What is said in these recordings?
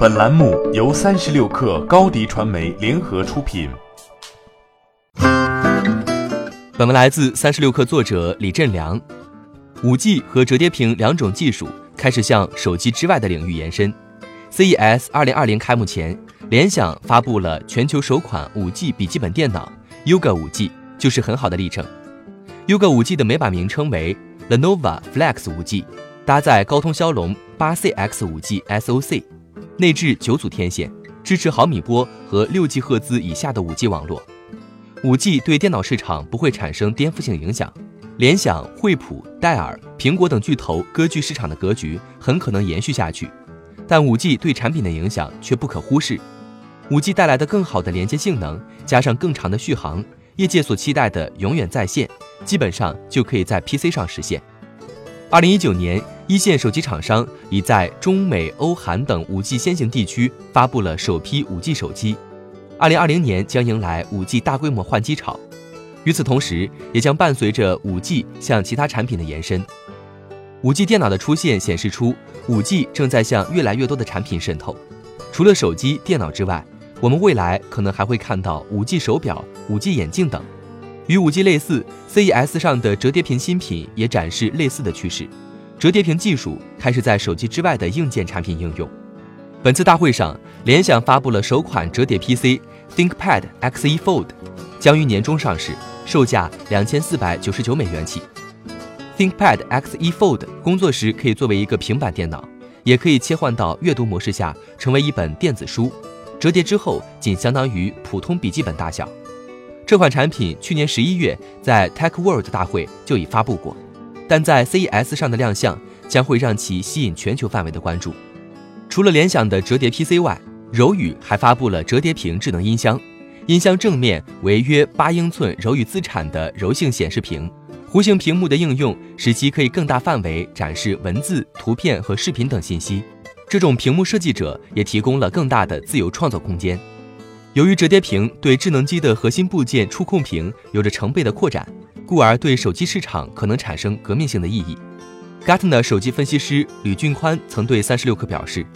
本栏目由三十六氪高低传媒联合出品。本文来自三十六氪作者李振良。五 G 和折叠屏两种技术开始向手机之外的领域延伸。CES 二零二零开幕前，联想发布了全球首款五 G 笔记本电脑 Yoga 五 G，就是很好的例证。Yoga 五 G 的美版名称为 Lenovo Flex 五 G，搭载高通骁龙八 CX 五 G SoC。内置九组天线，支持毫米波和六 G 赫兹以下的五 G 网络。五 G 对电脑市场不会产生颠覆性影响，联想、惠普、戴尔、苹果等巨头割据市场的格局很可能延续下去。但五 G 对产品的影响却不可忽视。五 G 带来的更好的连接性能，加上更长的续航，业界所期待的永远在线，基本上就可以在 PC 上实现。二零一九年，一线手机厂商已在中美欧韩等五 G 先行地区发布了首批五 G 手机。二零二零年将迎来五 G 大规模换机潮，与此同时，也将伴随着五 G 向其他产品的延伸。五 G 电脑的出现显示出五 G 正在向越来越多的产品渗透。除了手机、电脑之外，我们未来可能还会看到五 G 手表、五 G 眼镜等。与五 G 类似，CES 上的折叠屏新品也展示类似的趋势。折叠屏技术开始在手机之外的硬件产品应用。本次大会上，联想发布了首款折叠 PC ThinkPad Xe Fold，将于年中上市，售价两千四百九十九美元起。ThinkPad Xe Fold 工作时可以作为一个平板电脑，也可以切换到阅读模式下成为一本电子书。折叠之后，仅相当于普通笔记本大小。这款产品去年十一月在 Tech World 大会就已发布过，但在 CES 上的亮相将会让其吸引全球范围的关注。除了联想的折叠 PC 外，柔宇还发布了折叠屏智能音箱，音箱正面为约八英寸柔宇自产的柔性显示屏，弧形屏幕的应用使其可以更大范围展示文字、图片和视频等信息。这种屏幕设计者也提供了更大的自由创作空间。由于折叠屏对智能机的核心部件触控屏有着成倍的扩展，故而对手机市场可能产生革命性的意义。Gartner 手机分析师吕俊宽曾对三十六氪表示，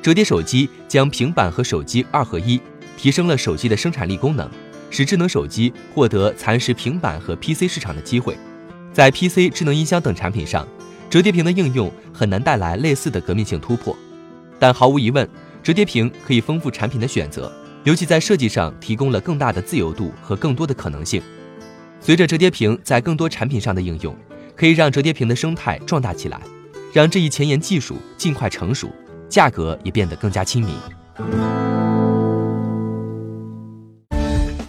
折叠手机将平板和手机二合一，提升了手机的生产力功能，使智能手机获得蚕食平板和 PC 市场的机会。在 PC、智能音箱等产品上，折叠屏的应用很难带来类似的革命性突破，但毫无疑问，折叠屏可以丰富产品的选择。尤其在设计上提供了更大的自由度和更多的可能性。随着折叠屏在更多产品上的应用，可以让折叠屏的生态壮大起来，让这一前沿技术尽快成熟，价格也变得更加亲民。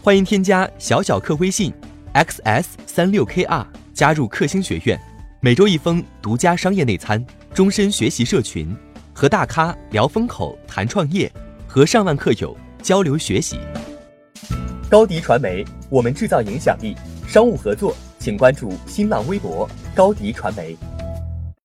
欢迎添加小小客微信 xs 三六 kr 加入克星学院，每周一封独家商业内参，终身学习社群，和大咖聊风口谈创业，和上万客友。交流学习，高迪传媒，我们制造影响力。商务合作，请关注新浪微博高迪传媒。